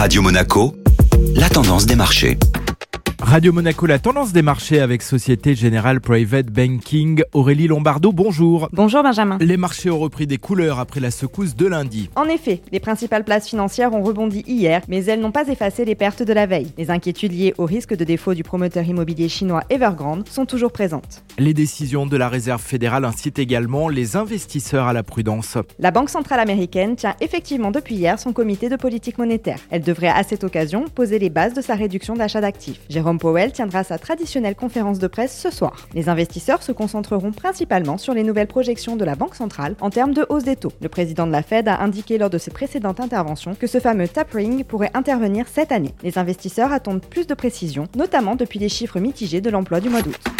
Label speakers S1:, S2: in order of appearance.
S1: Radio Monaco, la tendance des marchés.
S2: Radio Monaco, la tendance des marchés avec Société Générale Private Banking. Aurélie Lombardo, bonjour.
S3: Bonjour Benjamin.
S2: Les marchés ont repris des couleurs après la secousse de lundi.
S3: En effet, les principales places financières ont rebondi hier, mais elles n'ont pas effacé les pertes de la veille. Les inquiétudes liées au risque de défaut du promoteur immobilier chinois Evergrande sont toujours présentes.
S2: Les décisions de la Réserve fédérale incitent également les investisseurs à la prudence.
S3: La Banque centrale américaine tient effectivement depuis hier son comité de politique monétaire. Elle devrait à cette occasion poser les bases de sa réduction d'achat d'actifs. Jérôme Powell tiendra sa traditionnelle conférence de presse ce soir. Les investisseurs se concentreront principalement sur les nouvelles projections de la Banque centrale en termes de hausse des taux. Le président de la Fed a indiqué lors de ses précédentes interventions que ce fameux tapering pourrait intervenir cette année. Les investisseurs attendent plus de précisions, notamment depuis les chiffres mitigés de l'emploi du mois d'août.